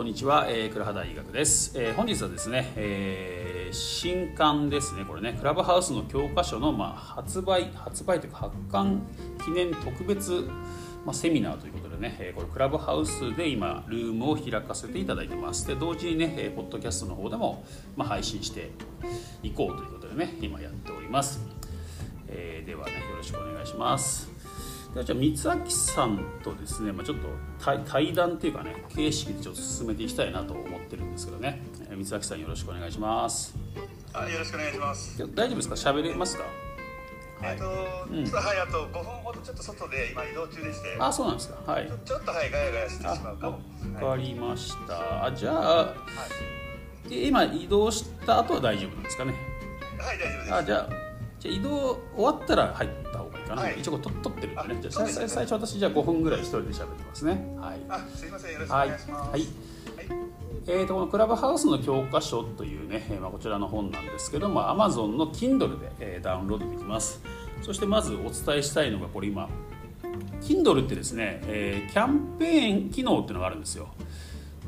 こんにちは、えー、倉原大学です、えー、本日はですね、えー、新刊ですね。これね。クラブハウスの教科書の、まあ、発売発売というか発刊記念特別、まあ、セミナーということでね、えー、これクラブハウスで今ルームを開かせていただいてます。で同時にね、えー、ポッドキャストの方でも、まあ、配信していこうということでね今やっております、えー、ではねよろしくお願いします。でじゃあ三明さんとですね、まあ、ちょっと対談っていうかね形式でちょっと進めていきたいなと思ってるんですけどね、えー、三明さんよろしくお願いします。あよろしくお願いします。大丈夫ですか？喋れますか？えっ、ー、と、うん、ちょっとはいあと5分ほどちょっと外で今移動中でして。あそうなんですか？はい。ちょっとはいガヤガヤしてしまうかも。わかりました、はい、あじゃあ、はい、今移動した後は大丈夫なんですかね？はい大丈夫です。あじゃあじゃあ移動終わったら入った方がか。な、はい、一応と撮ってるんでね。じゃ最初私じゃあ5分ぐらい一人で喋ってますね。はい。あすいません。よろしくお願いします、はい、はい。えーと、このクラブハウスの教科書というね、えー、まあ、こちらの本なんですけども Amazon の Kindle で、えー、ダウンロードできます。そしてまずお伝えしたいのがこれ今 Kindle ってですね、えー、キャンペーン機能っていうのがあるんですよ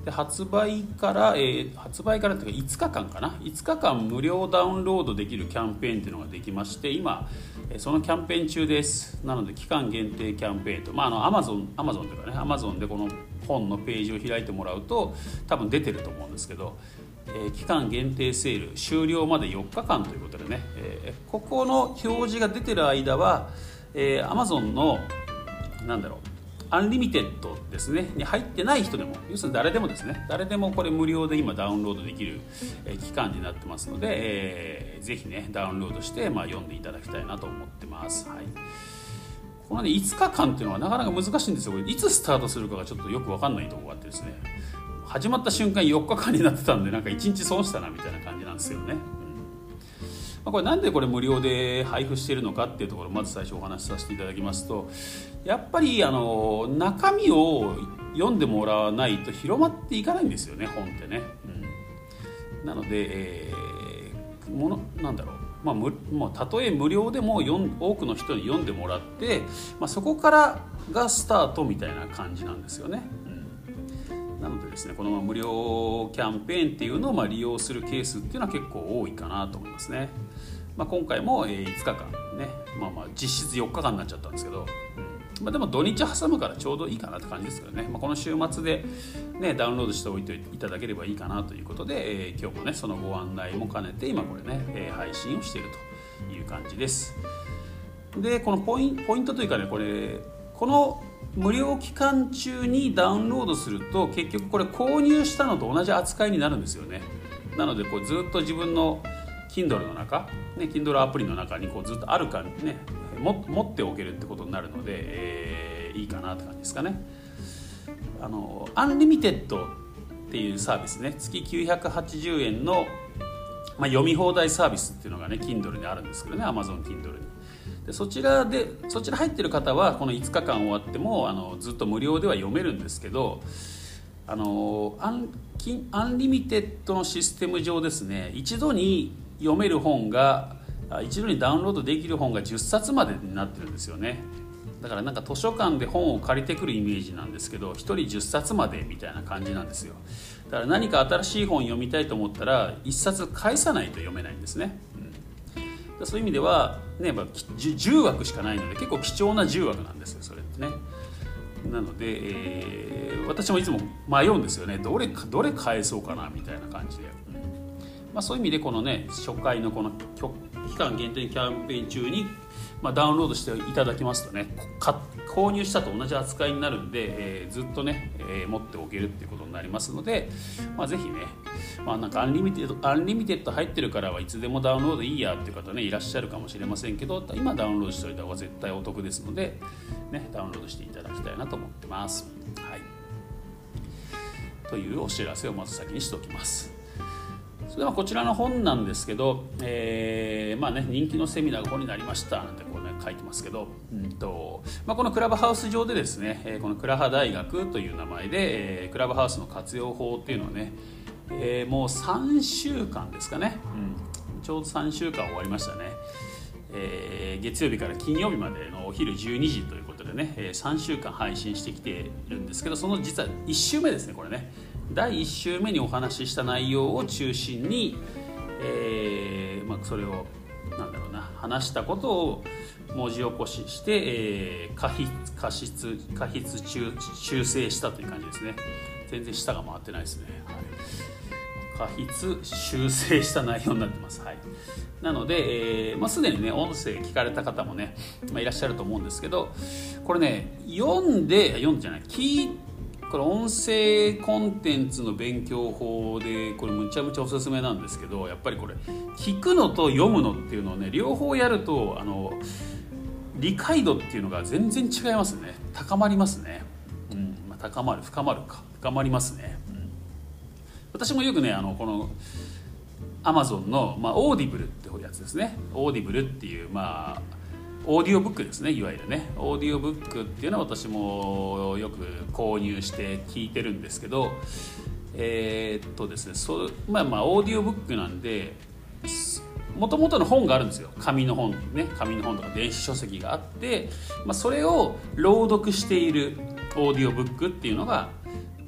で発売から、えー、発売からというか5日間かな？5日間無料ダウンロードできるキャンペーンっていうのができまして今そのキャンペーン中です。なので期間限定キャンペーンとまああのアマゾンアマゾンというかねアマゾンでこの本のページを開いてもらうと多分出てると思うんですけど、えー、期間限定セール終了まで4日間ということでね、えー、ここの表示が出てる間は、えー、アマゾンのなんだろう Unlimited ですねに入ってない人でも要するに誰でもですね誰でもこれ無料で今ダウンロードできる、え期間になってますので、えー、ぜひねダウンロードして、まあ、読んでいただきたいなと思ってます。はいこのね5日間っていうのはなかなか難しいんですよこれいつスタートするかがちょっとよく分かんないところがあってですね始まった瞬間4日間になってたんでなんか1日損したなみたいな感じなんですよね。まあ、これなんでこれ無料で配布しているのかっていうところをまず最初お話しさせていただきますとやっぱりあの中身を読んでもらわないと広まっていかないんですよね本ってね。うん、なので、えー、ものなんだろうまあ、むまあ、たとえ無料でも多くの人に読んでもらって、まあ、そこからがスタートみたいな感じなんですよね。なのでですねこの無料キャンペーンっていうのをま利用するケースっていうのは結構多いかなと思いますね。まあ、今回も5日間ね、まあ、まあ実質4日間になっちゃったんですけど、まあ、でも土日挟むからちょうどいいかなって感じですけどね、まあ、この週末で、ね、ダウンロードしておいていただければいいかなということで、えー、今日もねそのご案内も兼ねて今これね、えー、配信をしているという感じです。でこのポインポイントというかねこれこの無料期間中にダウンロードすると結局これ購入したのと同じ扱いになるんですよね。なのでこうずっと自分の Kindle の中、ね、Kindle アプリの中にこうずっとあるかね持っておけるってことになるので、えー、いいかなって感じですかね。あの Unlimited っていうサービスね。月980円の、まあ、読み放題サービスっていうのがね Kindle にあるんですけどね Amazon Kindle に。でそちらでそちら入ってる方はこの5日間終わってもあのずっと無料では読めるんですけどあのアン Unlimited のシステム上ですね一度に読める本が一度にダウンロードできる本が10冊までになってるんですよね。だからなんか図書館で本を借りてくるイメージなんですけど1人10冊までみたいな感じなんですよ。だから何か新しい本読みたいと思ったら1冊返さないと読めないんですね。そういう意味では、ね、やっぱ10枠しかないので結構貴重な10枠なんですよそれってね。なので、えー、私もいつも迷うんですよね。どれどれ返そうかなみたいな感じで、うんまあ、そういう意味でこのね初回のこの期間限定キャンペーン中に、まあ、ダウンロードしていただきますとね購入したと同じ扱いになるんで、えー、ずっとね、えー、持っておけるっていうことになりますので、まあ、ぜひね、まあ、なんか Unlimited Unlimited 入ってるからはいつでもダウンロードいいやっていう方ねいらっしゃるかもしれませんけど今ダウンロードしておいた方が絶対お得ですので、ね、ダウンロードしていただきたいなと思ってます。はい、というお知らせをまず先にしておきます。それではこちらの本なんですけど、えー、まあね、人気のセミナーがここになりましたなんてこう、ね、書いてますけど、うん。とまあ、このクラブハウス上でですね、えこのクラハ大学という名前で、えー、クラブハウスの活用法っていうのをね、えー、もう3週間ですかね、うん、ちょうど3週間終わりましたね、えー、月曜日から金曜日までのお昼12時ということでね、えー、3週間配信してきてるんですけどその実は1週目ですねこれね第1週目にお話しした内容を中心に、えーまあ、それをなんだろうな話したことを文字起こしして、えー、過筆過失過筆中修正したという感じですね。全然舌が回ってないですね、はい、過筆修正した内容になってます、はい、なので、えーまあ、すでにね音声聞かれた方もね、まあ、いらっしゃると思うんですけどこれね読んで読んでじゃない聞いてこれ音声コンテンツの勉強法でこれむちゃむちゃおすすめなんですけどやっぱりこれ聞くのと読むのっていうのをね両方やるとあの理解度っていうのが全然違いますね。高まりますね、うん。まあ、高まる深まるか。深まりますね、うん、私もよくねあのこのアマゾンの、まあ、 Audible ってやつですね。 Audible っていうまあオーディオブックですねいわゆるね。オーディオブックっていうのは私もよく購入して聞いてるんですけどえー、っとですねそまあまあオーディオブックなんでもともとの本があるんですよ。紙の本ね。紙の本とか電子書籍があって、まあ、それを朗読しているオーディオブックっていうのが、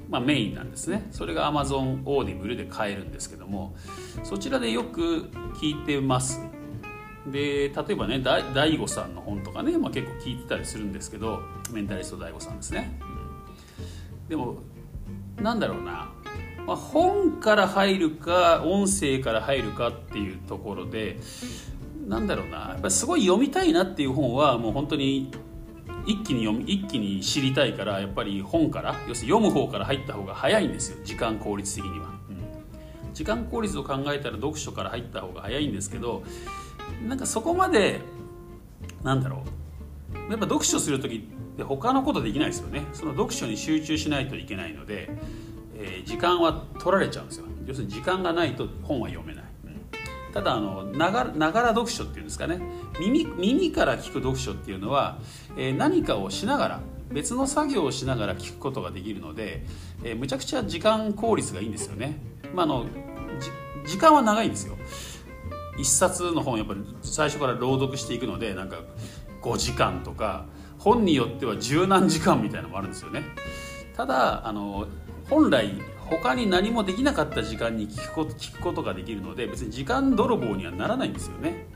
まあ、メインなんですね。それが Amazon Audible で買えるんですけどもそちらでよく聞いてます。で例えばね DaiGo さんの本とかね、まあ、結構聞いてたりするんですけどメンタリスト DaiGo さんですね、うん、でもなんだろうな、まあ、本から入るか音声から入るかっていうところでなんだろうな。やっぱすごい読みたいなっていう本はもう本当に一気に読み一気に知りたいからやっぱり本から要するに読む方から入った方が早いんですよ。時間効率的には、うん、時間効率を考えたら読書から入った方が早いんですけどなんかそこまでなんだろう。やっぱ読書する時って他のことできないですよね。その読書に集中しないといけないので、えー、時間は取られちゃうんですよ。要するに時間がないと本は読めない、うん、ただあのながながら読書っていうんですかね。耳耳から聞く読書っていうのは、えー、何かをしながら別の作業をしながら聞くことができるので、えー、むちゃくちゃ時間効率がいいんですよね、まあ、あの時間は長いんですよ。一冊の本やっぱり最初から朗読していくのでなんか5時間とか本によっては十何時間みたいなのもあるんですよね。ただあの本来他に何もできなかった時間に聞くこと聞くことができるので別に時間泥棒にはならないんですよね、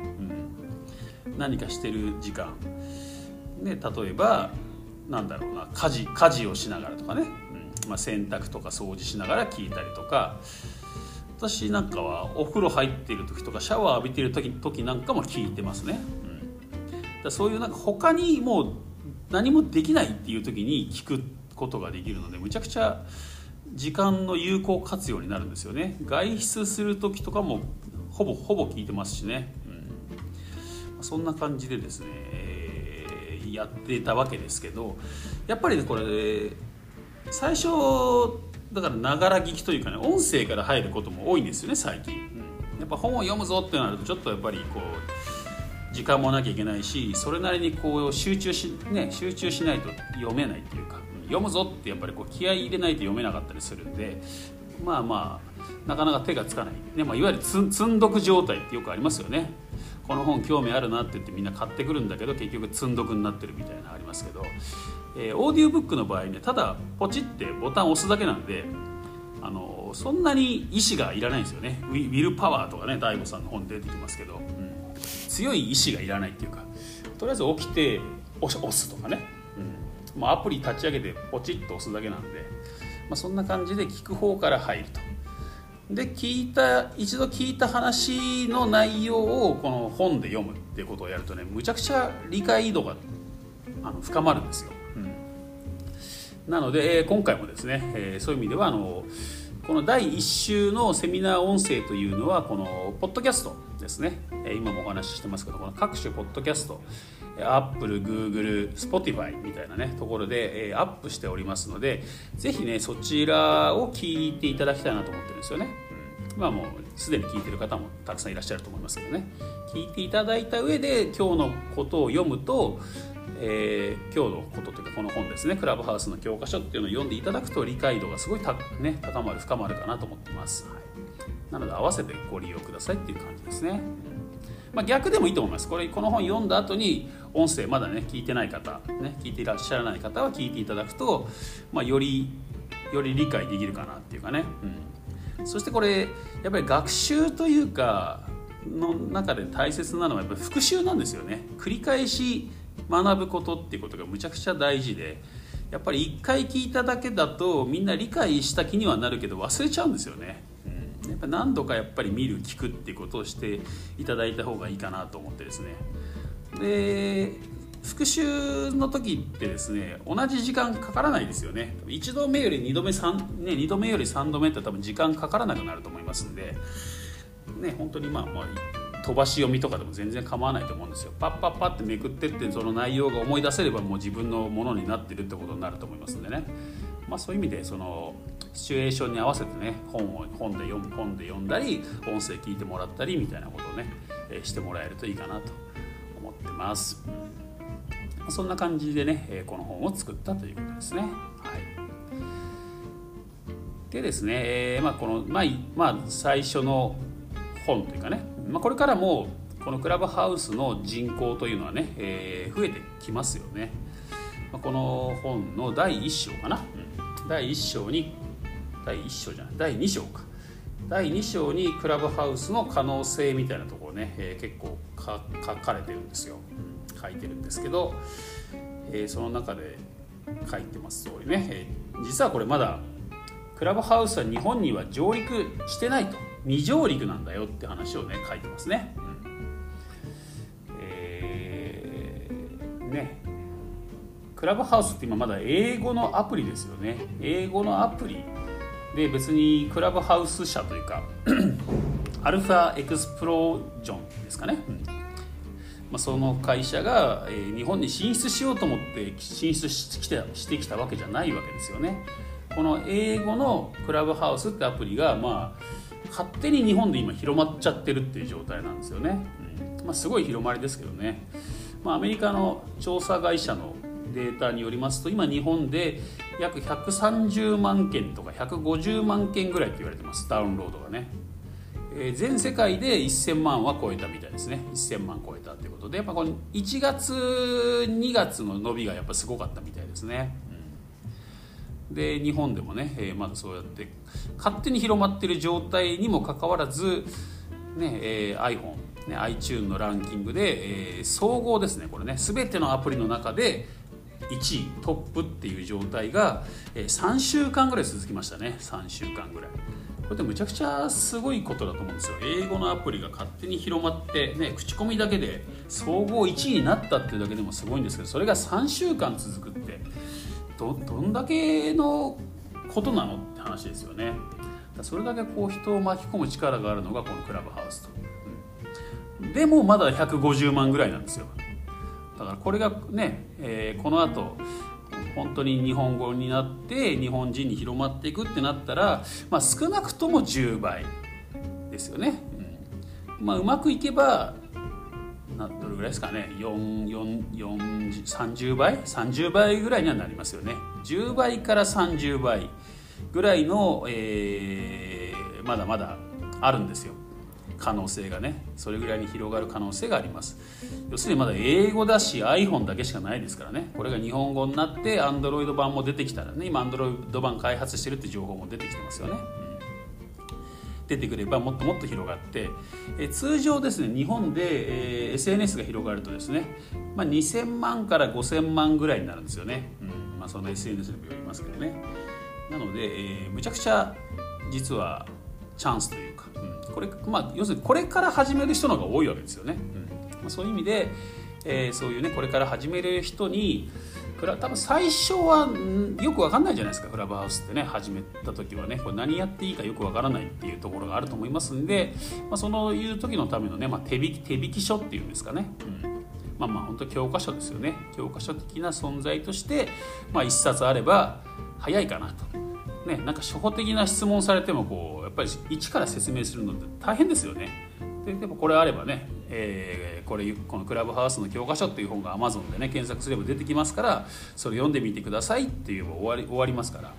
うん、何かしてる時間。で例えばなんだろうな家事家事をしながらとかね、うん。まあ、洗濯とか掃除しながら聞いたりとか。私なんかはお風呂入っている時とかシャワー浴びている時時なんかも聞いてますね、うん、だそういうなんか他にもう何もできないっていう時に聞くことができるのでむちゃくちゃ時間の有効活用になるんですよね。外出する時とかもほぼほぼ聞いてますしね、うん、そんな感じでですね、えー、やってたわけですけどやっぱりねこれ最初だからながら聞きというかね音声から入ることも多いんですよね最近、やっぱ本を読むぞってなるとちょっとやっぱりこう時間もなきゃいけないしそれなりにこう集中し,、ね、集中しないと読めないっていうか読むぞってやっぱりこう気合い入れないと読めなかったりするんでまあまあなかなか手がつかない、ねまあ、いわゆる積んどく状態ってよくありますよね。この本興味あるなって言ってみんな買ってくるんだけど結局積んどくになってるみたいなのありますけどえー、オーディオブックの場合ねただポチってボタンを押すだけなんであのそんなに意志がいらないんですよね。ウィウィルパワーとかね DAIGO さんの本出てきますけど、うん、強い意志がいらないっていうかとりあえず起きて押すとかね、うん。ま、アプリ立ち上げてポチッと押すだけなんで、まあ、そんな感じで聞く方から入ると。で聞いた一度聞いた話の内容をこの本で読むっていうことをやるとねむちゃくちゃ理解度があの深まるんですよ。なので、え今回もですね、えそういう意味ではあのこの第1週のセミナー音声というのはこのポッドキャストですね、え今もお話ししてますけどこの各種ポッドキャストアップル、グーグル、 Spotify みたいなねところで、えアップしておりますのでぜひねそちらを聞いていただきたいなと思ってるんですよね、うん、まあもうすでに聞いてる方もたくさんいらっしゃると思いますけどね。聞いていただいた上で今日のことを読むとえー、今日のことというかこの本ですね。クラブハウスの教科書っていうのを読んでいただくと理解度がすごいた、ね、高まる深まるかなと思ってます、はい、なので合わせてご利用くださいっていう感じですね、まあ、逆でもいいと思います。これこの本読んだ後に音声まだね聞いてない方ね聞いていらっしゃらない方は聞いていただくと、まあ、よりより理解できるかなっていうかね、うん、そしてこれやっぱり学習というかの中で大切なのはやっぱり復習なんですよね。繰り返し学ぶことっていうことがむちゃくちゃ大事でやっぱり一回聞いただけだとみんな理解した気にはなるけど忘れちゃうんですよね、うん、やっぱ何度かやっぱり見る聞くっていうことをしていただいた方がいいかなと思ってですね。で復習の時ってですね同じ時間かからないですよね。1度目より2度目3、ね、2度目より3度目って多分時間かからなくなると思いますんでね本当にまあまあ飛ばし読みとかでも全然構わないと思うんですよパッパッパってめくってってその内容が思い出せればもう自分のものになってるってことになると思いますんでねまあそういう意味でそのシチュエーションに合わせてね本を本で読む本で読んだり音声聞いてもらったりみたいなことをね、えしてもらえるといいかなと思ってます。そんな感じでねこの本を作ったということですね。でですね、えー、まあ、この、まあ、まあ、最初の本というかね、まあ、これからもこのクラブハウスの人口というのはね、えー、増えてきますよね、まあ、この本の第1章かな、うん、第1章に第1章じゃない。第2章か。第2章にクラブハウスの可能性みたいなところね、えー、結構書かれてるんですよ、書いてるんですけど、えー、その中で書いてます通りね、えー、実はこれまだクラブハウスは日本には上陸してないと。未上陸なんだよって話をね書いてますね。うん、えー、ね。クラブハウスって今まだ英語のアプリですよね。英語のアプリで別にクラブハウス社というか アルファエクスプロージョンですかね、うん。まあ、その会社が、えー、日本に進出しようと思って進出してきたしてきたわけじゃないわけですよね。この英語のクラブハウスってアプリが、まあ、勝手に日本で今広まっちゃってるっていう状態なんですよね。うんまあ、すごい広まりですけどね。まあ、アメリカの調査会社のデータによりますと今日本で約130万件とか150万件ぐらいって言われてますダウンロードがね。え全世界で1000万は超えたみたいですね1000万超えたということでやっぱこの1月2月の伸びがやっぱすごかったみたいですね、で日本でもね、えー、まだそうやって勝手に広まってる状態にもかかわらず、ねえー、iPhone、ね、iTune のランキングで、えー、総合ですねこれね。全てのアプリの中で1位トップっていう状態が、えー、3週間ぐらい続きましたね。3週間ぐらい。これってむちゃくちゃすごいことだと思うんですよ。英語のアプリが勝手に広まってね口コミだけで総合1位になったっていうだけでもすごいんですけどそれが3週間続くって。どどんだけのことなのって話ですよね。それだけこう人を巻き込む力があるのがこのクラブハウスと、うん、でもまだ150万ぐらいなんですよ。だからこれがね、えー、この後本当に日本語になって日本人に広まっていくってなったら、まあ、少なくとも10倍ですよね。うん。まあ、うまくいけばなどれぐらいですかね。30倍？30倍ぐらいにはなりますよね。10倍から30倍ぐらいの、えー、まだまだあるんですよ。可能性がね。それぐらいに広がる可能性があります。要するにまだ英語だし iPhone だけしかないですからね。これが日本語になって Android 版も出てきたらね今 Android 版開発してるって情報も出てきてますよね、出てくればもっともっと広がってえ通常ですね日本で、え、SNS が広がるとですね、まあ、2000万から5000万ぐらいになるんですよね、うんまあ、その SNS にもよりますけどね。なので、えー、むちゃくちゃ実はチャンスというか、うん、これまあ要するにこれから始める人の方が多いわけですよね、うんまあ、そういう意味で、えー、そういうねこれから始める人に多分最初はよく分かんないじゃないですかクラブハウスってね始めた時はね。これ何やっていいかよく分からないっていうところがあると思いますんで、まあ、そのいう時のためのね、まあ、手引き手引き書っていうんですかね、うん。まあまあ本当教科書ですよね。教科書的な存在として、まあ、1冊あれば早いかなと。ね、なんか初歩的な質問されてもこうやっぱり一から説明するのって大変ですよね。ででもこれあればね、えー、これこのクラブハウスの教科書っていう本が Amazon でね検索すれば出てきますからそれ読んでみてくださいっていう終わり終わりますから、ま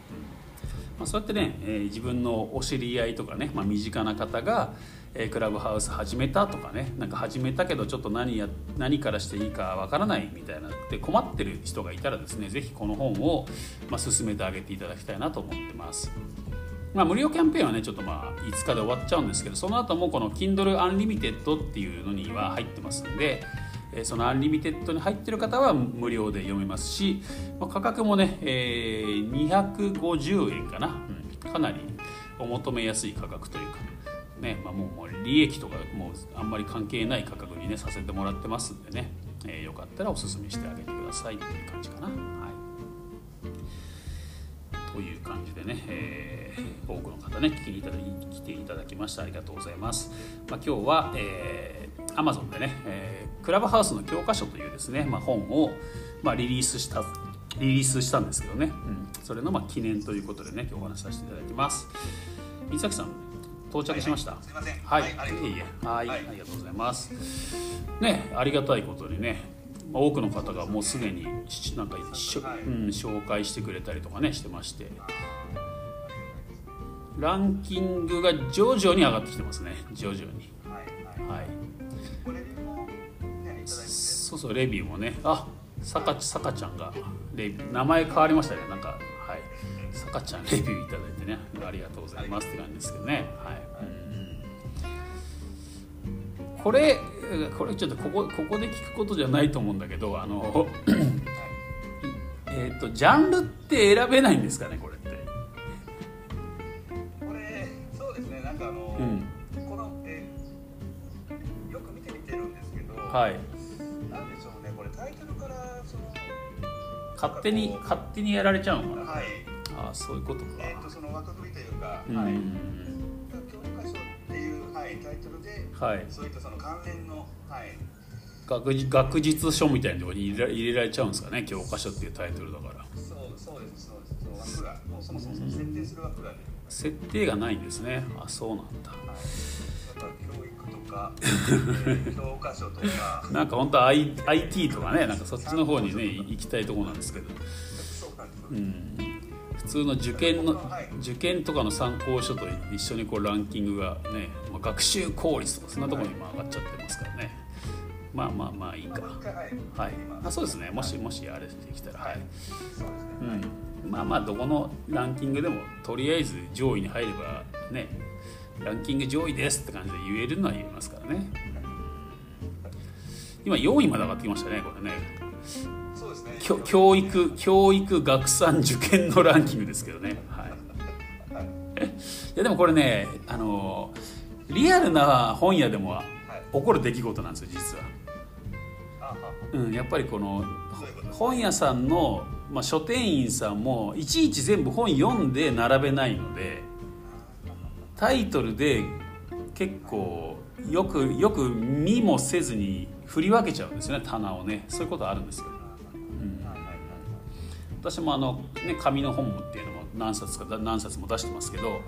あ、そうやってね、えー、自分のお知り合いとかね、まあ、身近な方が、えークラブハウス始めたとかねなんか始めたけどちょっと何や何からしていいかわからないみたいなで困ってる人がいたらですね是非この本を、まあ、勧めてあげていただきたいなと思ってます。まあ、無料キャンペーンはねちょっとまあ5日で終わっちゃうんですけどその後もこの Kindle Unlimited っていうのには入ってますんでその Unlimited に入ってる方は無料で読めますし、価格もね、えー250円かな、うんかなりお求めやすい価格というか、ねまあ、もうもう利益とかもうあんまり関係ない価格にねさせてもらってますんでね、えーよかったらおすすめしてあげてくださいっていう感じかな。はいという感じでね、えー多くの方ね聞きにいただき来ていただきましてありがとうございます、まあ、今日は、えー、Amazon でね、えークラブハウスの教科書というですね、まあ、本を、まあ、リリースしたリリースしたんですけどね、うん、それのまあ記念ということでね今日お話しさせていただきます。水崎さん到着しました、すみません。はい、はいありがとういえいえはい、はいありがとうございます。ねありがたいことにねまあ多くの方がもうすでにしなんかうん、紹介してくれたりとかねしてまして。ランキングが徐々に上がってきてますね。徐々に。はいそうそうレビューもね。あさかさかちゃんがレビュー。名前変わりましたね。なんかはい。さかちゃんレビューいただいてね。ありがとうございますって感じですけどね。はい、うんこれこれちょっとここここで聞くことじゃないと思うんだけどあの えっとジャンルって選べないんですかねこれって。これそうですね。なんかあの、うん。この、えーよく見てみてるんですけど、はい。なんでしょうねこれタイトルからその勝手に勝手にやられちゃうのかな。はい。ああそういうことか。えー、とその枠組みというか、うん。はい、いタイトルではい。そういったその関連の、はい、学術学術書みたいなところに入れら入れられちゃうんですかね。教科書っていうタイトルだから。そうそうですそうです。枠がもうそもそも設定する枠がね、設定がないんですね。あそうなんだ。はい、だから教育とか、えー教科書とか。なんか本当は I- IT とかねなんかそっちの方にね行きたいところなんですけど、そうなんです、うん、普通の受験のはい。受験とかの参考書と一緒にこうランキングがね、まあ、学習効率とかそんなところにまあ上がっちゃってますからね。まあまあまあいいか。はい、あそうですね。もしもしあれできたらはい、そうん、まあまあどこのランキングでもとりあえず上位に入ればねランキング上位ですって感じで言えるのは言えますからね。今4位まで上がってきましたねこれね。そうですね。きょ教育教育学産受験のランキングですけどね。はい。はい。いやでもこれねあのリアルな本屋でもはい。起こる出来事なんですよ実は、うん、やっぱりこの本屋さんの、まあ、書店員さんもいちいち全部本読んで並べないのでタイトルで結構よくよく見もせずに振り分けちゃうんですよね棚をね。そういうことあるんですよ、私もあの、ね、紙の本もっていうのも何冊か何冊も出してますけど、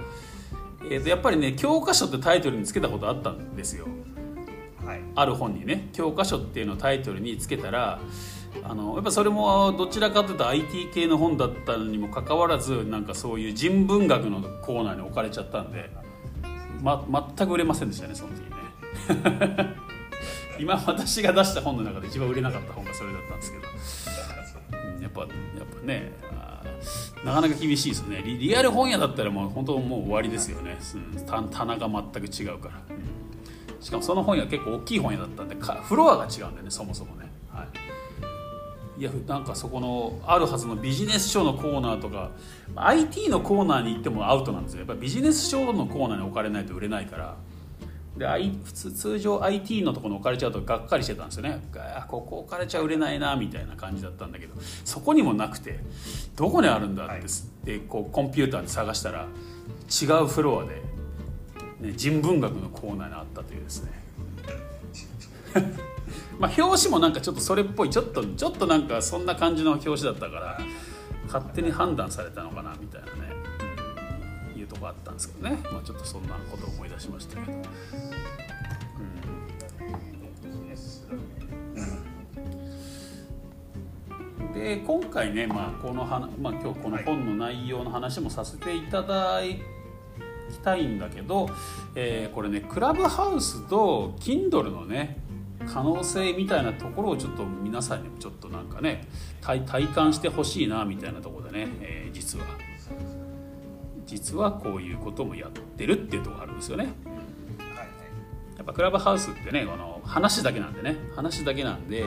えーとやっぱりね教科書ってタイトルにつけたことあったんですよ。はい。ある本にね。教科書っていうのをタイトルにつけたらあのやっぱそれもどちらかというと IT 系の本だったにもかかわらずなんかそういう人文学のコーナーに置かれちゃったんで、ま、全く売れませんでしたねその時ね。今私が出した本の中で一番売れなかった本がそれだったんですけど、うんやっぱやっぱねなかなか厳しいですね。リアル本屋だったらもう本当もう終わりですよね、うん、棚が全く違うから、うん。しかもその本屋結構大きい本屋だったんでかフロアが違うんだよねそもそもね、はい、いやなんかそこのあるはずのビジネス書のコーナーとか IT のコーナーに行ってもアウトなんですよ。やっぱビジネス書のコーナーに置かれないと売れないから。で I 普通通常 IT のところに置かれちゃうとがっかりしてたんですよね。あここ置かれちゃ売れないなみたいな感じだったんだけど。そこにもなくてどこにあるんだって、はい。でこうコンピューターで探したら違うフロアで、ね、人文学のコーナーにあったというですね。まあ表紙もなんかちょっとそれっぽいちょっとちょっとなんかそんな感じの表紙だったから勝手に判断されたのかなみたいなね、うんいうとこあったんですけどね、まあ、ちょっとそんなことを思い出しましたけど。ビジネスで今回ね、まあこのはなまあ、今日この本の内容の話もさせていただたいんだけど、えー、これねクラブハウスと Kindle のね可能性みたいなところをちょっと皆さんにもちょっとなんかね体体感してほしいなみたいなところでね、えー、実は実はこういうこともやってるっていうところがあるんですよね。やっぱクラブハウスってねこの話だけなんでね話だけなんで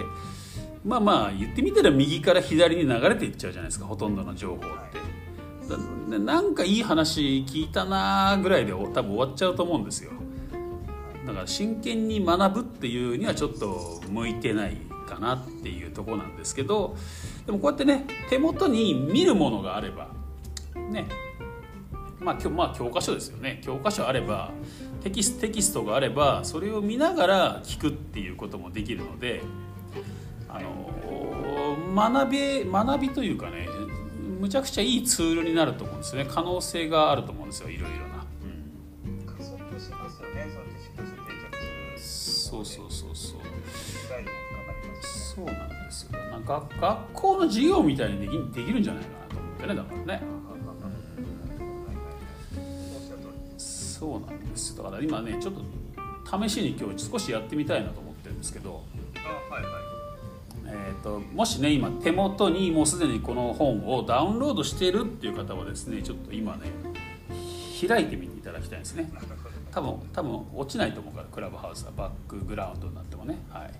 まあまあ言ってみたら右から左に流れていっちゃうじゃないですかほとんどの情報って。なんかいい話聞いたなぐらいで多分終わっちゃうと思うんですよだから真剣に学ぶっていうにはちょっと向いてないかなっていうとこなんですけどでもこうやってね手元に見るものがあればねまあ、まあ教科書ですよね。教科書あればテキステキストがあればそれを見ながら聞くっていうこともできるのであの学び学びというかねむちゃくちゃいいツールになると思うんですね。可能性があると思うんですよいろいろな。そうそうそうそう。そうなんですよ。なんか学校の授業みたいにできできるんじゃないかなと思ってねだからね、そうなんです。だから今ねちょっと試しに今日少しやってみたいなと思ってるんですけどはいはい。えーと、もしね今手元にもうすでにこの本をダウンロードしているっていう方はですねちょっと今ね開いてみていただきたいですね。多分多分落ちないと思うからクラブハウスは。バックグラウンドになってもね。はい。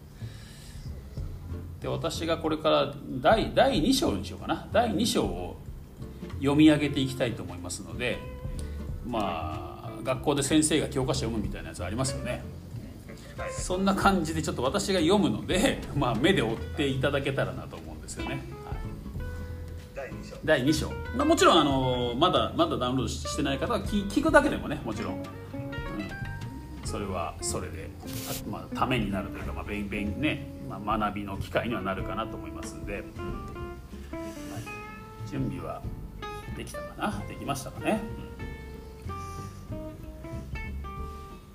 で私がこれから第第2章にしようかな。第2章を読み上げていきたいと思いますのでまあ学校で先生が教科書読むみたいなやつありますよね。そんな感じでちょっと私が読むので、まあ、目で追っていただけたらなと思うんですよね。第2章、まあ、もちろんあのまだまだダウンロードしてない方は聞聞くだけでもねもちろん、うん、それはそれで、まあ、ためになるというか、まあ勉勉ねまあ、学びの機会にはなるかなと思いますんで、うんはい、準備はできたかな？できましたかね？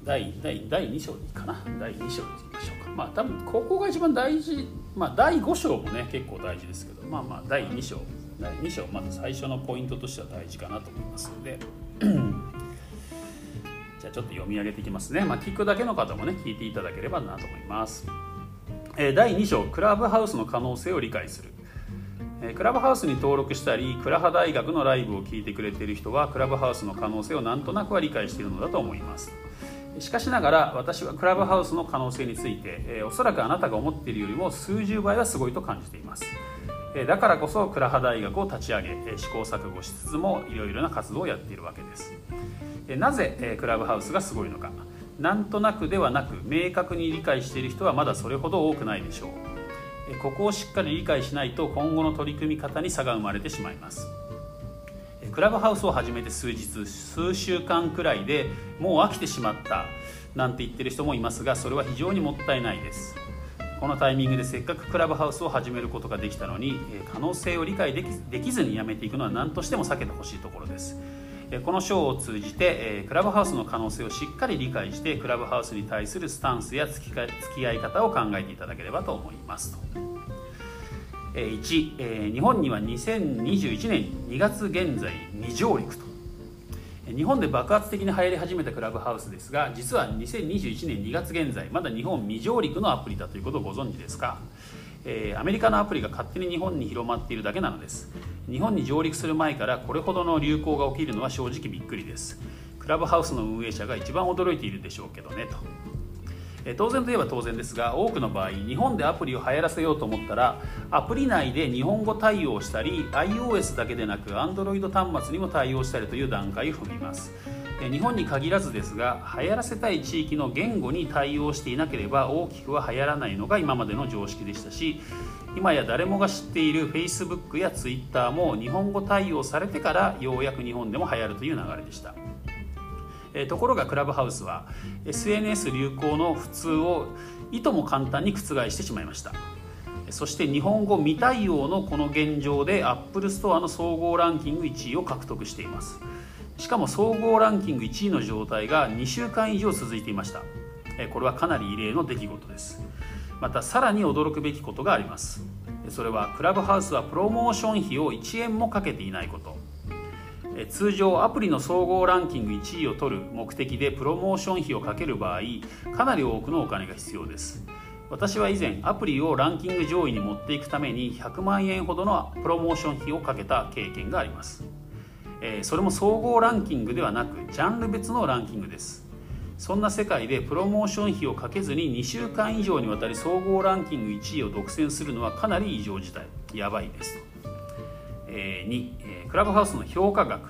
第第第2章でいいかな。第2章でいきましょうか。まあ多分ここが一番大事。まあ第5章もね結構大事ですけど。まあまあ第2章。第2章まず最初のポイントとしては大事かなと思いますので。じゃあちょっと読み上げていきますね。まあ聞くだけの方もね聞いていただければなと思います、えー、第2章クラブハウスの可能性を理解する。クラブハウスに登録したり倉葉大学のライブを聞いてくれている人はクラブハウスの可能性をなんとなくは理解しているのだと思います。しかしながら私はクラブハウスの可能性について、えー、おそらくあなたが思っているよりも数十倍はすごいと感じています、えー、だからこそ倉葉大学を立ち上げ、えー、試行錯誤しつつもいろいろな活動をやっているわけです、えー、なぜ、えー、クラブハウスがすごいのか。なんとなくではなく明確に理解している人はまだそれほど多くないでしょう。ここをしっかり理解しないと今後の取り組み方に差が生まれてしまいます。クラブハウスを始めて数日数週間くらいでもう飽きてしまったなんて言ってる人もいますがそれは非常にもったいないです。このタイミングでせっかくクラブハウスを始めることができたのに可能性を理解できできずにやめていくのは何としても避けてほしいところです。この章を通じてクラブハウスの可能性をしっかり理解してクラブハウスに対するスタンスや付き合い方を考えていただければと思いますと。1日本には2021年2月現在未上陸と。日本で爆発的に流行り始めたクラブハウスですが実は2021年2月現在まだ日本未上陸のアプリだということをご存知ですか、え、アメリカのアプリが勝手に日本に広まっているだけなのです。日本に上陸する前からこれほどの流行が起きるのは正直びっくりです。クラブハウスの運営者が一番驚いているでしょうけどねと。当然といえば当然ですが多くの場合日本でアプリを流行らせようと思ったらアプリ内で日本語対応したり iOS だけでなく Android 端末にも対応したりという段階を踏みます。日本に限らずですが流行らせたい地域の言語に対応していなければ大きくは流行らないのが今までの常識でしたし今や誰もが知っている Facebook や Twitter も日本語対応されてからようやく日本でも流行るという流れでした。えところがクラブハウスは SNS 流行の普通をいとも簡単に覆してしまいました。そして日本語未対応のこの現状で Apple Store の総合ランキング1位を獲得しています。しかも総合ランキング1位の状態が2週間以上続いていました。これはかなり異例の出来事です。またさらに驚くべきことがあります。それはクラブハウスはプロモーション費を1円もかけていないこと。通常アプリの総合ランキング1位を取る目的でプロモーション費をかける場合かなり多くのお金が必要です。私は以前アプリをランキング上位に持っていくために100万円ほどのプロモーション費をかけた経験があります、それも総合ランキングではなくジャンル別のランキングです。そんな世界でプロモーション費をかけずに2週間以上にわたり総合ランキング1位を独占するのはかなり異常事態。やばいです、2、クラブハウスの評価額。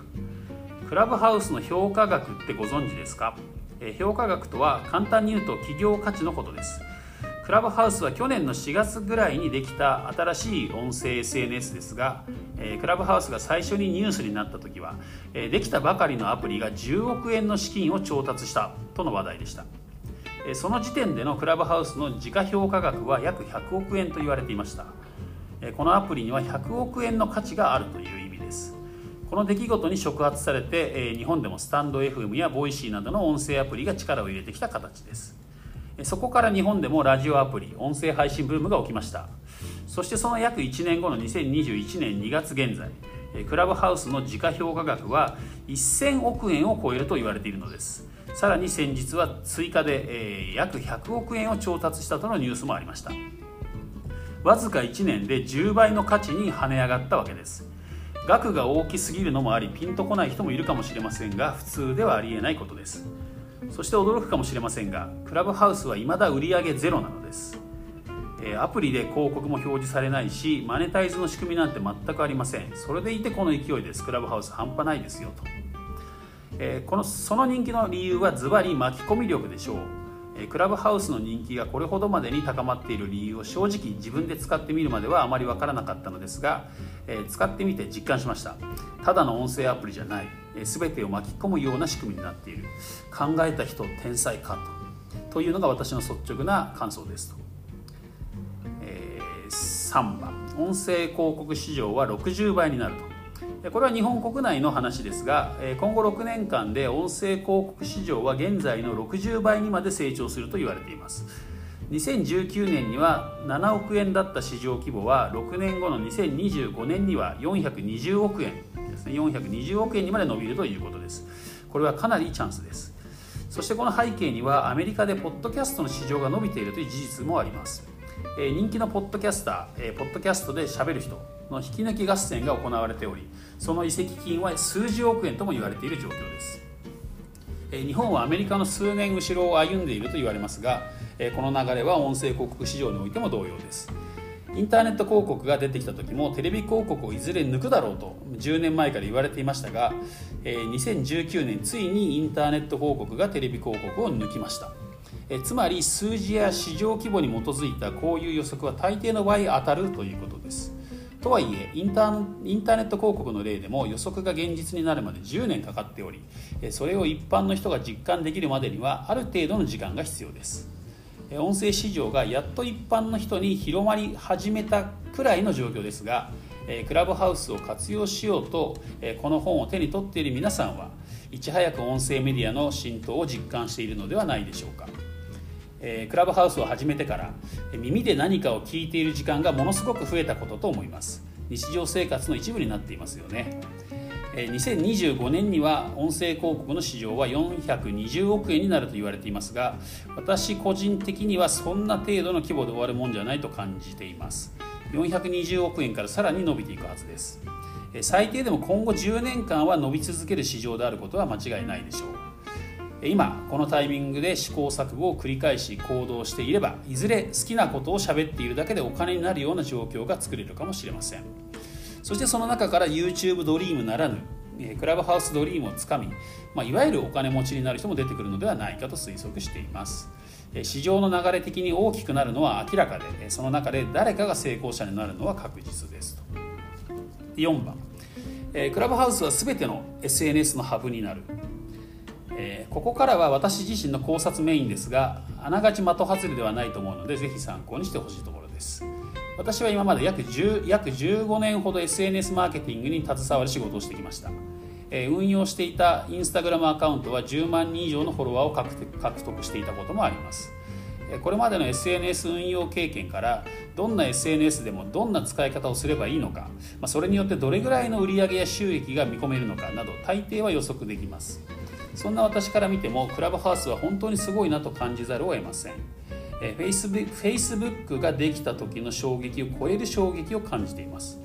クラブハウスの評価額ってご存知ですか、評価額とは簡単に言うと企業価値のことです。クラブハウスは去年の4月ぐらいにできた新しい音声 SNS ですが、えー、クラブハウスが最初にニュースになった時は、えー、できたばかりのアプリが10億円の資金を調達したとの話題でした。その時点でのクラブハウスの時価評価額は約100億円と言われていました。このアプリには100億円の価値があるという意味です。この出来事に触発されて日本でもスタンド FM や Voicy などの音声アプリが力を入れてきた形です。そこから日本でもラジオアプリ音声配信ブームが起きました。そしてその約1年後の2021年2月現在クラブハウスの時価評価額は1000億円を超えると言われているのです。さらに先日は追加で、え約100億円を調達したとのニュースもありました。わずか1年で10倍の価値に跳ね上がったわけです。額が大きすぎるのもありピンとこない人もいるかもしれませんが普通ではありえないことです。そして驚くかもしれませんがクラブハウスは未だ売上ゼロなのです。アプリで広告も表示されないしマネタイズの仕組みなんて全くありません。それでいてこの勢いです。クラブハウス半端ないですよと、えこのその人気の理由はズバリ巻き込み力でしょう。クラブハウスの人気がこれほどまでに高まっている理由を正直自分で使ってみるまではあまり分からなかったのですが使ってみて実感しました。ただの音声アプリじゃない。全てを巻き込むような仕組みになっている。考えた人天才かと。というのが私の率直な感想ですと、え、3番音声広告市場は60倍になると。これは日本国内の話ですが今後6年間で音声広告市場は現在の60倍にまで成長すると言われています。2019年には7億円だった市場規模は6年後の2025年には420億円ですね。420億円にまで伸びるということです。これはかなりチャンスです。そしてこの背景にはアメリカでポッドキャストの市場が伸びているという事実もあります。人気のポッドキャスターポッドキャストでしゃべる人の引き抜き合戦が行われておりその移籍金は数十億円とも言われている状況です。日本はアメリカの数年後ろを歩んでいると言われますがこの流れは音声広告市場においても同様です。インターネット広告が出てきた時もテレビ広告をいずれ抜くだろうと10年前から言われていましたが2019年ついにインターネット広告がテレビ広告を抜きました。つまり数字や市場規模に基づいたこういう予測は大抵の場合当たるということです。とはいえインターインターネット広告の例でも予測が現実になるまで10年かかっておりそれを一般の人が実感できるまでにはある程度の時間が必要です。音声市場がやっと一般の人に広まり始めたくらいの状況ですがクラブハウスを活用しようとこの本を手に取っている皆さんはいち早く音声メディアの浸透を実感しているのではないでしょうか。えー、クラブハウスを始めてから耳で何かを聞いている時間がものすごく増えたことと思います。日常生活の一部になっていますよね。2025年には音声広告の市場は420億円になると言われていますが私個人的にはそんな程度の規模で終わるもんじゃないと感じています。420億円からさらに伸びていくはずです。最低でも今後10年間は伸び続ける市場であることは間違いないでしょう。今このタイミングで試行錯誤を繰り返し行動していればいずれ好きなことを喋っているだけでお金になるような状況が作れるかもしれません。そしてその中から YouTube ドリームならぬクラブハウスドリームをつかみ、まあ、いわゆるお金持ちになる人も出てくるのではないかと推測しています。市場の流れ的に大きくなるのは明らかでその中で誰かが成功者になるのは確実ですと。4番。クラブハウスは全ての SNS のハブになる。えー、ここからは私自身の考察メインですがあながち的外れではないと思うのでぜひ参考にしてほしいところです。私は今まで約10約15年ほど SNS マーケティングに携わる仕事をしてきました、えー、運用していたインスタグラムアカウントは10万人以上のフォロワーを獲得していたこともあります。これまでの SNS 運用経験からどんな SNS でもどんな使い方をすればいいのか、まあ、それによってどれぐらいの売り上げや収益が見込めるのかなど大抵は予測できます。そんな私から見てもクラブハウスは本当にすごいなと感じざるを得ません。え Facebook, ができた時の衝撃を超える衝撃を感じています。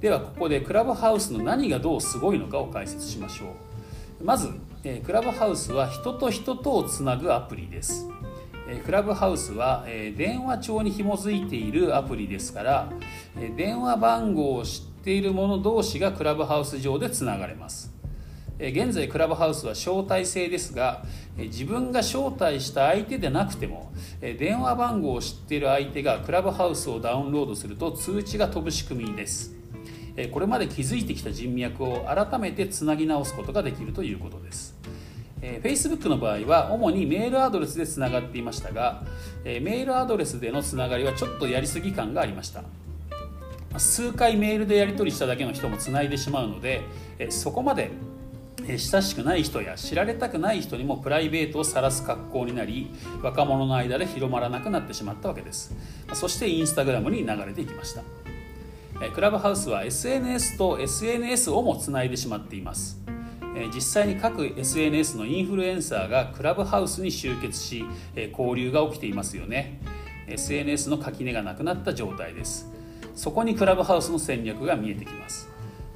ではここでクラブハウスの何がどうすごいのかを解説しましょう。まず、えクラブハウスは人と人とをつなぐアプリです。クラブハウスは電話帳に紐づいているアプリですから電話番号を知っている者同士がクラブハウス上でつながれます。現在クラブハウスは招待制ですが自分が招待した相手でなくても電話番号を知っている相手がクラブハウスをダウンロードすると通知が飛ぶ仕組みです。これまで築いてきた人脈を改めてつなぎ直すことができるということです。えー、Facebook の場合は主にメールアドレスでつながっていましたが、え、メールアドレスでのつながりはちょっとやりすぎ感がありました。数回メールでやり取りしただけの人もつないでしまうので、え、そこまで親しくない人や知られたくない人にもプライベートを晒す格好になり若者の間で広まらなくなってしまったわけです。そしてインスタグラムに流れていきました。クラブハウスは SNS と SNS をもつないでしまっています。実際に各 SNS のインフルエンサーがクラブハウスに集結し交流が起きていますよね。SNS の垣根がなくなった状態です。そこにクラブハウスの戦略が見えてきます。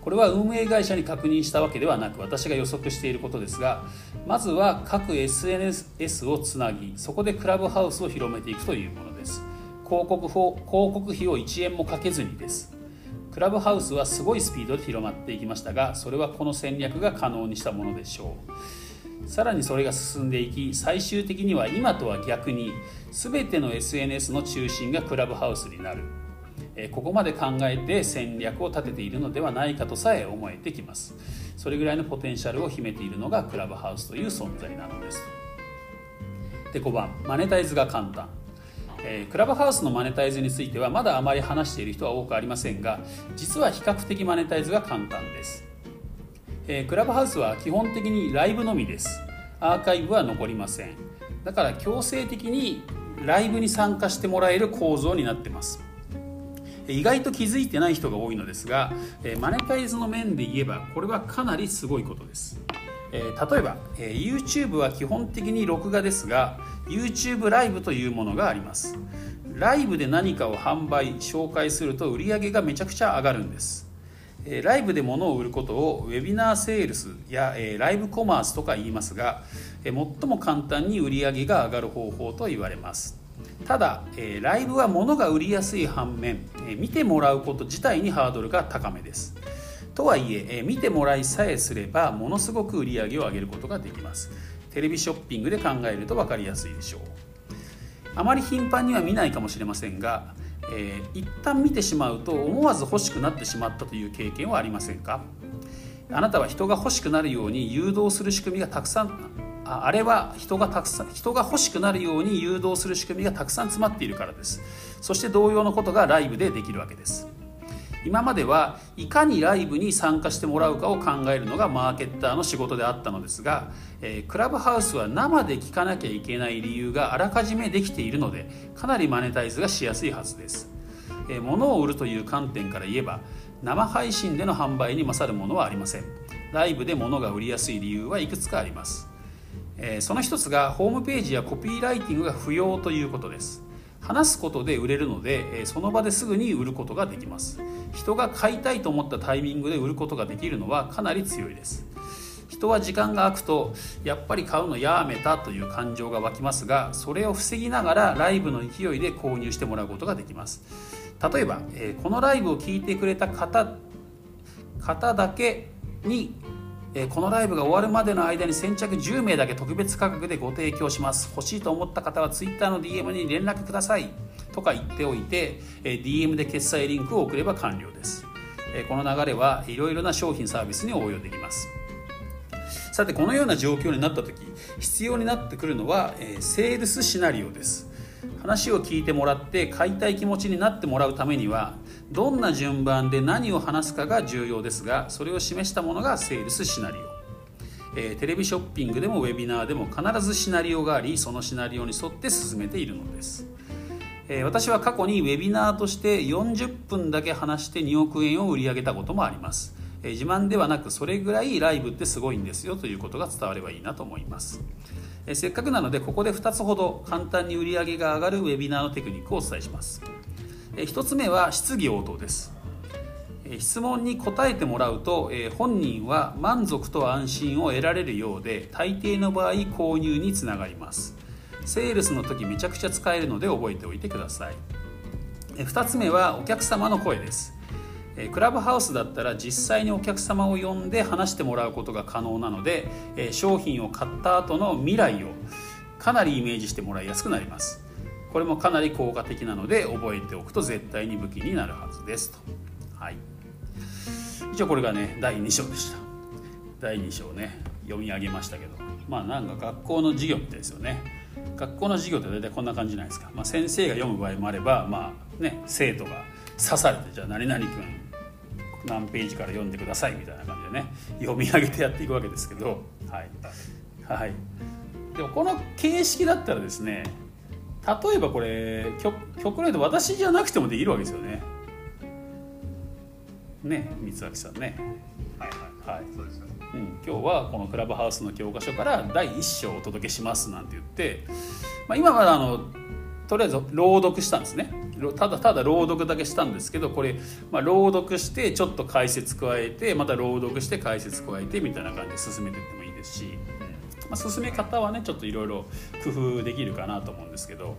これは運営会社に確認したわけではなく私が予測していることですがまずは各 SNS をつなぎそこでクラブハウスを広めていくというものです。広告法広告費を1円もかけずにです。クラブハウスはすごいスピードで広まっていきましたがそれはこの戦略が可能にしたものでしょう。さらにそれが進んでいき最終的には今とは逆に全ての SNS の中心がクラブハウスになる。ここまで考えて戦略を立てているのではないかとさえ思えてきます。それぐらいのポテンシャルを秘めているのがクラブハウスという存在なのです。で5番。マネタイズが簡単。えー、クラブハウスのマネタイズについてはまだあまり話している人は多くありませんが実は比較的マネタイズが簡単です、えー、クラブハウスは基本的にライブのみです。アーカイブは残りません。だから強制的にライブに参加してもらえる構造になってます。意外と気づいてない人が多いのですがマネタイズの面で言えばこれはかなりすごいことです。例えば YouTube は基本的に録画ですが YouTube ライブというものがあります。ライブで何かを販売紹介すると売り上げがめちゃくちゃ上がるんです。ライブで物を売ることをウェビナーセールスやライブコマースとか言いますが最も簡単に売り上げが上がる方法と言われます。ただえライブは物が売りやすい反面え見てもらうこと自体にハードルが高めです。とはいえ見てもらいさえすればものすごく売り上げを上げることができます。テレビショッピングで考えると分かりやすいでしょう。あまり頻繁には見ないかもしれませんが、えー、一旦見てしまうと思わず欲しくなってしまったという経験はありませんか？あなたは人が欲しくなるように誘導する仕組みがたくさんああれは人がたくさん人が欲しくなるように誘導する仕組みがたくさん詰まっているからです。そして同様のことがライブでできるわけです。今まではいかにライブに参加してもらうかを考えるのがマーケッターの仕事であったのですが、えー、クラブハウスは生で聞かなきゃいけない理由があらかじめできているのでかなりマネタイズがしやすいはずです、えー、物を売るという観点から言えば生配信での販売に勝るものはありません。ライブで物が売りやすい理由はいくつかあります。えその一つがホームページやコピーライティングが不要ということです。話すことで売れるのでその場ですぐに売ることができます。人が買いたいと思ったタイミングで売ることができるのはかなり強いです。人は時間が空くとやっぱり買うのやめたという感情が湧きますがそれを防ぎながらライブの勢いで購入してもらうことができます。例えば、このライブを聞いてくれた方方だけにえこのライブが終わるまでの間に先着10名だけ特別価格でご提供します。欲しいと思った方は Twitter の DM に連絡ください。とか言っておいて、え DM で決済リンクを送れば完了です、えこの流れはいろいろな商品サービスに応用できます。さてこのような状況になった時必要になってくるのは、えセールスシナリオです。話を聞いてもらって買いたい気持ちになってもらうためにはどんな順番で何を話すかが重要ですがそれを示したものがセールスシナリオ。えー、テレビショッピングでもウェビナーでも必ずシナリオがありそのシナリオに沿って進めているのです、えー、私は過去にウェビナーとして40分だけ話して2億円を売り上げたこともあります、え、自慢ではなくそれぐらいライブってすごいんですよということが伝わればいいなと思います。えせっかくなのでここで2つほど簡単に売り上げが上がるウェビナーのテクニックをお伝えします。1つ目は質疑応答です。質問に答えてもらうと、本人は満足と安心を得られるようで大抵の場合購入につながります。セールスの時めちゃくちゃ使えるので覚えておいてください。2つ目はお客様の声です。クラブハウスだったら実際にお客様を呼んで話してもらうことが可能なので商品を買った後の未来をかなりイメージしてもらいやすくなります。これもかなり効果的なので覚えておくと絶対に武器になるはずですと。はい。一応これがね第2章でした。第2章ね読み上げましたけど。まあなんか学校の授業みたいですよね。学校の授業って大体こんな感じじゃないですか、まあ、先生が読む場合もあればまあね生徒が刺されてじゃあ何々君何ページから読んでくださいみたいな感じでね読み上げてやっていくわけですけど。はい、はい、でもこの形式だったらですね例えばこれ極極論言うと私じゃなくてもできるわけですよね。ね光明さんね。はいはい、はい、そうですよ。ねうん、今日はこのクラブハウスの教科書から第1章をお届けしますなんて言って、まあ、今まだあのとりあえず朗読したんですね。ただただ朗読だけしたんですけどこれ、まあ、朗読してちょっと解説加えてまた朗読して解説加えてみたいな感じで進めていってもいいですし、うんまあ、進め方はねちょっといろいろ工夫できるかなと思うんですけど。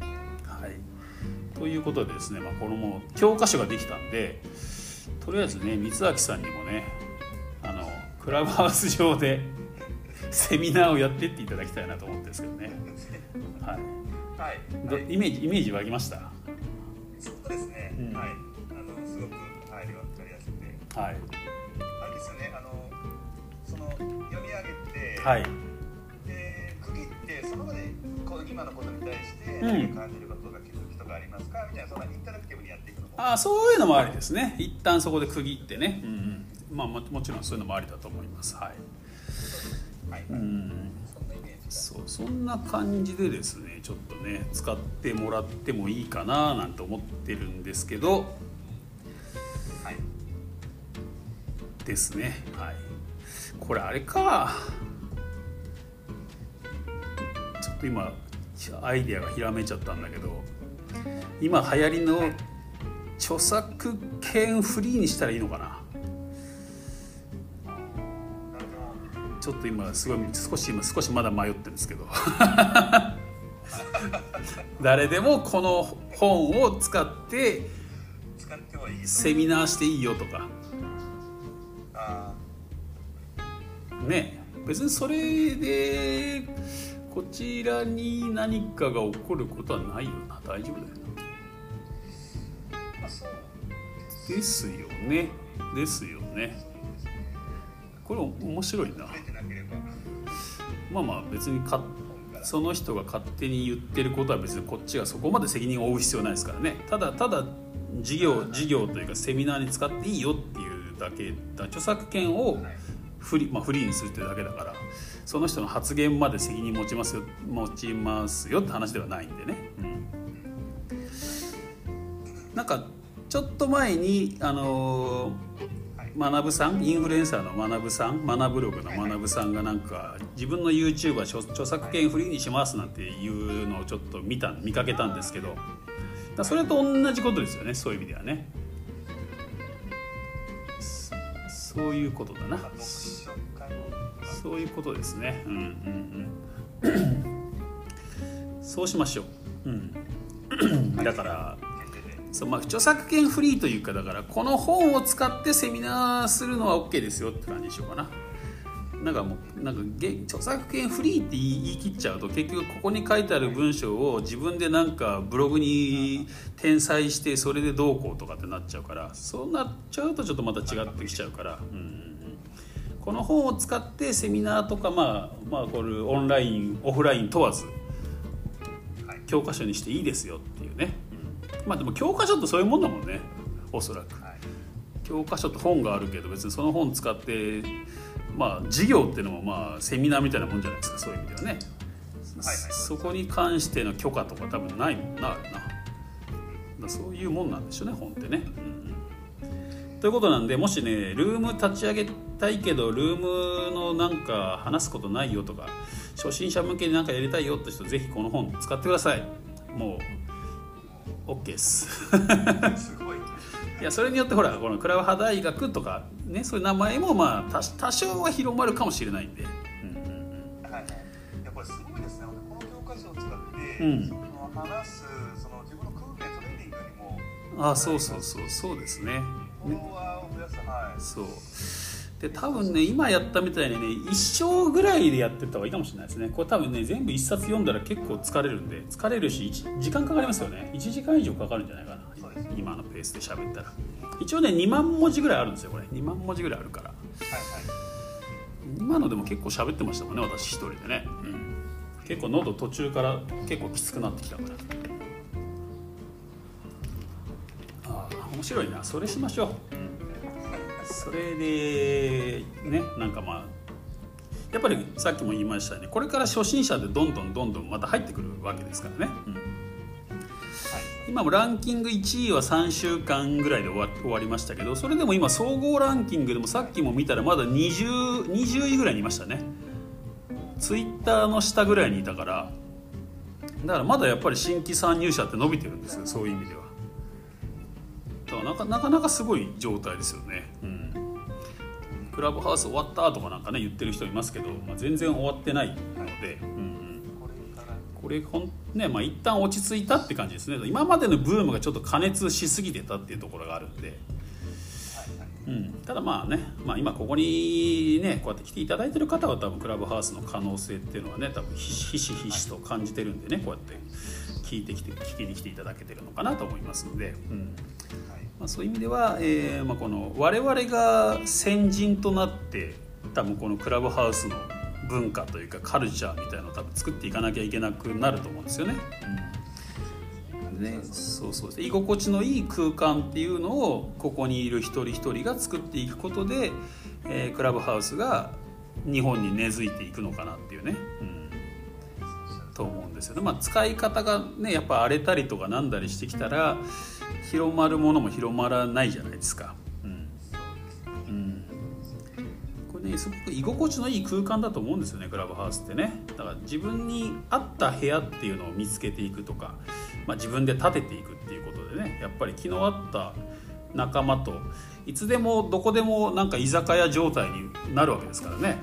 はい、ということでですね、まあ、このもう教科書ができたんでとりあえずね光明さんにもねあのクラブハウス上で セミナーをやってっていただきたいなと思ってるんですけどね。はい。はい、イメージイメージ湧きました？そうですね。うん、はい。あのすごくはい分かりやすくて。はい。あれですよね。あのその読み上げて。はい。で区切ってその場でこう今のことに対して何か感じることが気づくとかありますか、みたいなそんなインタラクティブにやっていくのも。あそういうのもありですね。一旦そこで区切ってね。うんうん。まあもちろんそういうのもありだと思います。はい。はい、うんそうそんな感じでですねちょっとね使ってもらってもいいかななんて思ってるんですけど、はい、ですねはいこれあれかっと今アイデアがひらめいちゃったんだけど今流行りの著作権フリーにしたらいいのかな？ちょっと今すごい少し今少しまだ迷ってるんですけど。誰でもこの本を使ってセミナーしていいよとか。ね。別にそれでこちらに何かが起こることはないよな。大丈夫だよな。ですよね。ですよね。これ面白いな。まあまあ別にかその人が勝手に言ってることは別にこっちがそこまで責任を負う必要ないですからね。ただただ事業事業というかセミナーに使っていいよっていうだけだ著作権をフリ,、まあ、フリーにするってだけだから。その人の発言まで責任持ちますよ持ちますよって話ではないんでね、うん、なんかちょっと前にあのー学さんインフルエンサーの学さん学ブログの学さんがなんか自分の YouTube は著作権フリーにしますなんていうのをちょっと見た見かけたんですけどそれと同じことですよねそういう意味ではね。そういうことだなそういうことですね。うんうんうん。そうしましょう。うん。だからそうまあ、著作権フリーというかだからこの本を使ってセミナーするのは OK ですよって感じにしようかな。なんかもうなんか著作権フリーって言い切っちゃうと結局ここに書いてある文章を自分でなんかブログに転載してそれでどうこうとかってなっちゃうからそうなっちゃうとちょっとまた違ってきちゃうから、うん、この本を使ってセミナーとかまあまあこれオンラインオフライン問わず教科書にしていいですよっていうね。まあでも教科書ってそういうもんだもんねおそらく、はい、教科書って本があるけど別にその本使ってまあ授業っていうのもまあセミナーみたいなもんじゃないですかそういう意味ではね、はいはい、そこに関しての許可とか多分ないもんなあるなそういうもんなんでしょうね本ってね、うんということなんでもしねルーム立ち上げたいけどルームのなんか話すことないよとか初心者向けになんかやりたいよって人ぜひこの本使ってください。もう OK です。すごい。いやそれによってほらこのクラ大学とかねそういう名前もまあ多少は広まるかもしれないんで、うんはいやっぱりすごいですね。この教科書を使って、うん、その話すその自分の訓練トレーニングにもあそうそうそう。そうですねそう。で多分ね今やったみたいにね一生ぐらいでやってった方がいいかもしれないですね。これ多分ね全部一冊読んだら結構疲れるんで疲れるし時間かかりますよね。1時間以上かかるんじゃないかな。今のペースで喋ったら。一応ね2万文字ぐらいあるんですよこれ。2万文字ぐらいあるから、はいはい、今のでも結構喋ってましたもんね私一人でね、うん、結構喉途中から結構きつくなってきたから面白いな。それしましょう、それでねなんかまあやっぱりさっきも言いましたよね。これから初心者でどんどんどんどんまた入ってくるわけですからね、うん。今もランキング1位は3週間ぐらいで終わ終わりましたけどそれでも今総合ランキングでもさっきも見たらまだ 20, 20位ぐらいにいましたね。ツイッターの下ぐらいにいたから。だからまだやっぱり新規参入者って伸びてるんですよそういう意味ではだからなかなかなかすごい状態ですよね。うん。クラブハウス終わったとかなんかね言ってる人いますけど、まあ、全然終わってないので、うん。これほんねまあ一旦落ち着いたって感じですね。今までのブームがちょっと加熱しすぎてたっていうところがあるんで、うん、ただまあね、まあ、今ここにねこうやって来ていただいてる方は多分クラブハウスの可能性っていうのはね多分ひしひしと感じてるんでねこうやって聞いてきて聞きに来ていただけてるのかなと思いますので、うんまあ、そういう意味では、えーまあ、この我々が先人となって多分このクラブハウスの文化というかカルチャーみたいなのを多分作っていかなきゃいけなくなると思うんですよね。うん、ね。そうそう居心地のいい空間っていうのをここにいる一人一人が作っていくことで、えー、クラブハウスが日本に根付いていくのかなっていうね。うん。と思うんですよね、まあ、使い方がねやっぱ荒れたりとかなんだりしてきたら広まるものも広まらないじゃないですか。ねすごく居心地のいい空間だと思うんですよねクラブハウスってね。だから自分に合った部屋っていうのを見つけていくとか、まあ、自分で建てていくっていうことでねやっぱり気の合った仲間といつでもどこでもなんか居酒屋状態になるわけですからね。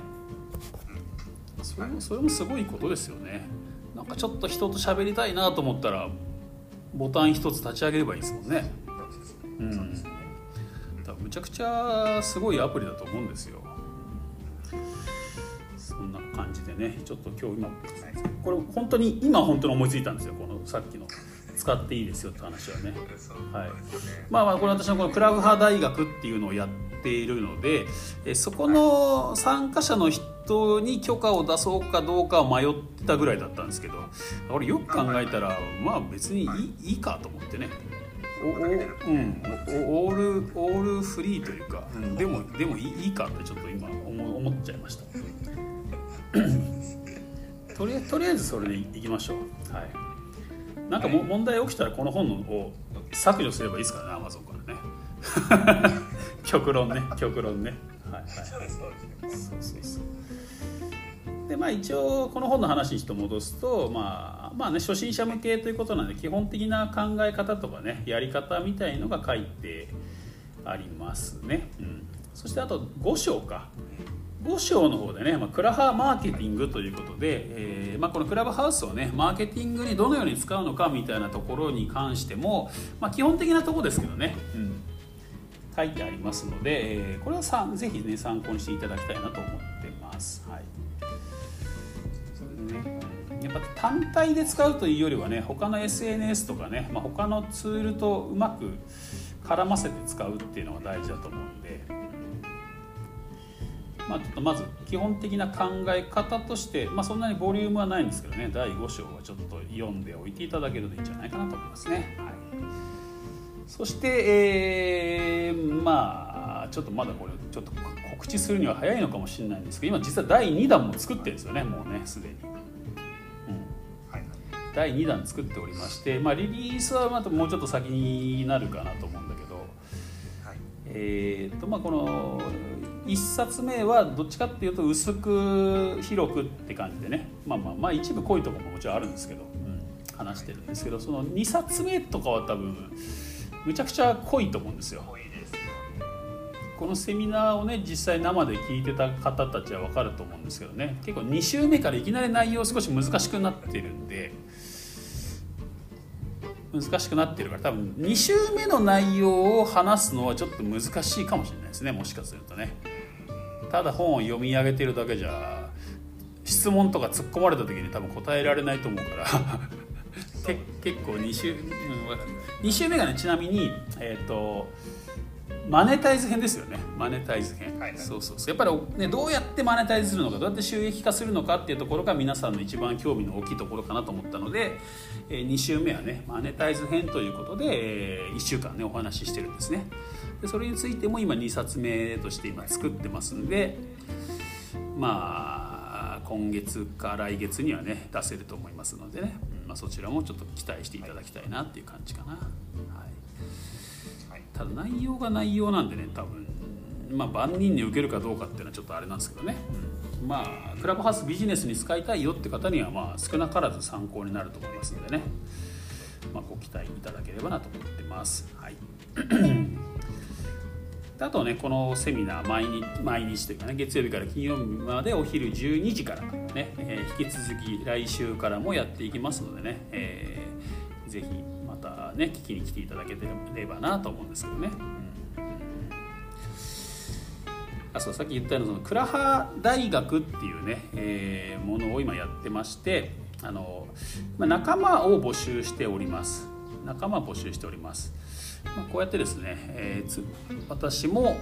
それもそれもすごいことですよね。なんかちょっと人と喋りたいなと思ったらボタン一つ立ち上げればいいですもんね。うん。むちゃくちゃすごいアプリだと思うんですよ。そんな感じでねちょっと今日今これ本当に今本当に思いついたんですよこのさっきの使っていいですよって話はね。はい、まあまあこれ私のこのクラブハ大学っていうのをやっているのでえそこの参加者の人に許可を出そうかどうかは迷ってたぐらいだったんですけど俺よく考えたらまあ別にいいいいかと思ってね。おおうん、オールオールフリーというか、うん、でもでもいいかってちょっと今思思っちゃいました。とりとりあえずそれでいきましょう。はいなんかも、問題起きたらこの本を削除すればいいですからねアマゾンからね。極論ね極論ね。はいはい。そうそうそう。でまあ一応この本の話にして戻すとまあまあね初心者向けということなんで基本的な考え方とかねやり方みたいのが書いてありますね、うん、そしてあと5章か5章の方でね、まあ、クラハマーケティングということで、えーまあ、このクラブハウスをねマーケティングにどのように使うのかみたいなところに関しても、まあ、基本的なところですけどね、うん、書いてありますので、えー、これはさぜひね参考にしていただきたいなと思ってます。はいそれねやっぱ単体で使うというよりはね他の SNS とかね、まあ、他のツールとうまく絡ませて使うっていうのが大事だと思うんで。まあ、ちょっとまず基本的な考え方として、まあ、そんなにボリュームはないんですけどね。第5章はちょっと読んでおいていただけるといいんじゃないかなと思いますね。はい、そして、えー、まあちょっとまだこれちょっと告知するには早いのかもしれないんですけど今実は第2弾も作ってるんですよね。もうねすでに。第2弾作っておりまして、まあ、リリースはまたもうちょっと先になるかなと思うんだけど、はい、えーとまあ、この1冊目はどっちかっていうと薄く広くって感じでね、まあ、まあまあ一部濃いところももちろんあるんですけど、うん、話してるんですけどその2冊目とかは多分むちゃくちゃ濃いと思うんですよ。このセミナーをね実際生で聞いてた方たちは分かると思うんですけどね。結構2週目からいきなり内容少し難しくなってるんで難しくなってるから多分2週目の内容を話すのはちょっと難しいかもしれないですねもしかするとねただ本を読み上げてるだけじゃ質問とか突っ込まれた時に多分答えられないと思うから。結構2週2週目がねちなみにえっ、ー、とマネタイズ編ですよね。マネタイズ編、はい、そうそうそう。やっぱり、ね、どうやってマネタイズするのかどうやって収益化するのかっていうところが皆さんの一番興味の大きいところかなと思ったので、えー、2週目はねマネタイズ編ということで、えー、1週間ねお話ししてるんですねでそれについても今2冊目として今作ってますんでまあ今月か来月にはね出せると思いますのでね、まあ、そちらもちょっと期待していただきたいなっていう感じかな。はい。ただ内容が内容なんでね多分まあ万人に受けるかどうかっていうのはちょっとあれなんですけどね、うん、まあクラブハウスビジネスに使いたいよって方にはまあ少なからず参考になると思いますのでね、まあ、ご期待いただければなと思ってます。はいあとねこのセミナー毎日毎日というかね月曜日から金曜日までお昼12時からね、えー、引き続き来週からもやっていきますのでね、えー、ぜひまたね聞きに来ていただければなと思うんですけどね。あそうさっき言ったようなその倉ハ大学っていうね、えー、ものを今やってましてあの、まあ、仲間を募集しております。仲間募集しております、まあ、こうやってですね、えー、私も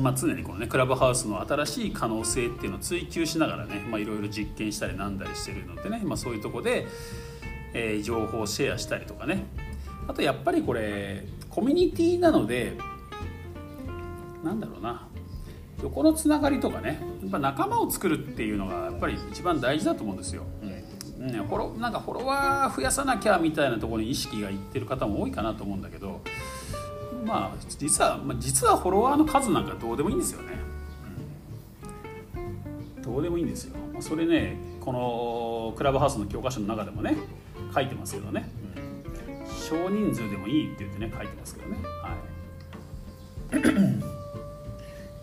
まあ、常にこのねクラブハウスの新しい可能性っていうのを追求しながらねいろいろ実験したりなんだりしてるのでね、まあ、そういうとこで、えー、情報をシェアしたりとかね。あとやっぱりこれコミュニティなのでなんだろうな。横のつながりとかね。やっぱ仲間を作るっていうのがやっぱり一番大事だと思うんですよ。ね、フォロなんかフォロワー増やさなきゃみたいなところに意識がいってる方も多いかなと思うんだけどまあ実は、まあ、実はフォロワーの数なんかどうでもいいんですよね。うん、どうでもいいんですよ。それねこのクラブハウスの教科書の中でもね書いてますけどね、うん、少人数でもいいって言ってね書いてますけどね。はい。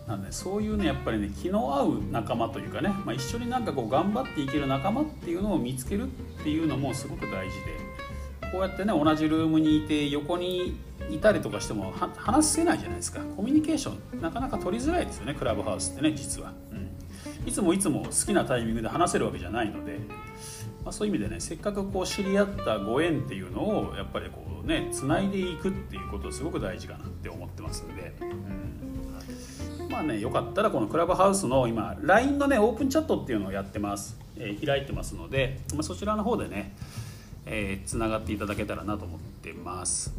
なんでそういうねやっぱりね気の合う仲間というかね、まあ、一緒になんかこう頑張っていける仲間っていうのを見つけるっていうのもすごく大事でこうやってね同じルームにいて横にいたりとかしても話せないじゃないですか。コミュニケーションなかなか取りづらいですよねクラブハウスってね実は、うん、いつもいつも好きなタイミングで話せるわけじゃないのでまあ、そういう意味でねせっかくこう知り合ったご縁っていうのをやっぱりこうねつないでいくっていうことすごく大事かなって思ってますんで、うん、まあねよかったらこのクラブハウスの今 LINE のねオープンチャットっていうのをやってます、えー、開いてますので、まあ、そちらの方でねえー、がっていただけたらなと思ってます。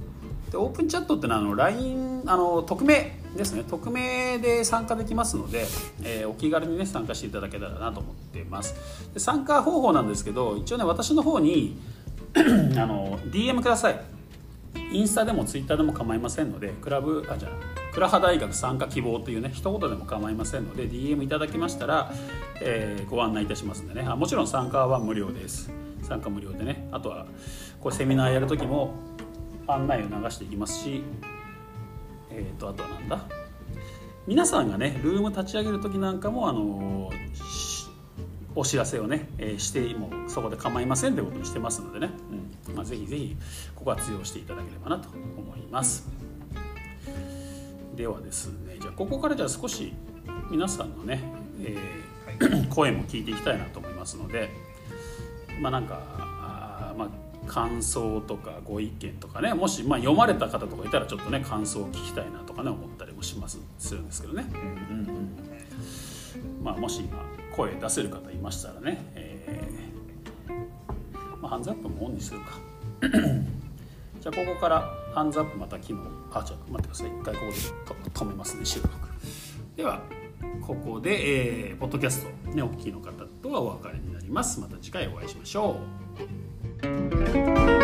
でオープンチャットってのはあの LINE あの匿名ですね。匿名で参加できますので、えー、お気軽にね参加していただけたらなと思ってます。で参加方法なんですけど一応ね私の方に あの DM ください。インスタでもツイッターでも構いませんのでクラブあじゃあ倉葉大学参加希望というね一言でも構いませんので DM いただきましたら、えー、ご案内いたしますんでね。あもちろん参加は無料です。参加無料でね。あとはこれセミナーやる時も案内を流していきますしえっ、ー、とあとはなんだ？皆さんがねルーム立ち上げる時なんかもあのお知らせをね、えー、してもそこで構いませんということにしてますのでね、うん。まあ、ぜひぜひここは活用していただければなと思います。ではですねじゃあここからじゃあ少し皆さんのね、えー、声も聞いていきたいなと思いますのでまあなんかあまあ感想とかご意見とかねもしまあ読まれた方とかいたらちょっとね感想を聞きたいなとかね思ったりもしますするんですけどね、うんうんうん。まあ、もし今声出せる方いましたらね、えーまあ、ハンズアップもオンにするか。じゃあここからハンズアップまた昨日あちょっと待ってください。一回ここで止めますね収録。ではここで、えー、ポッドキャストねお聞きの方とはお別れになります。また次回お会いしましょう。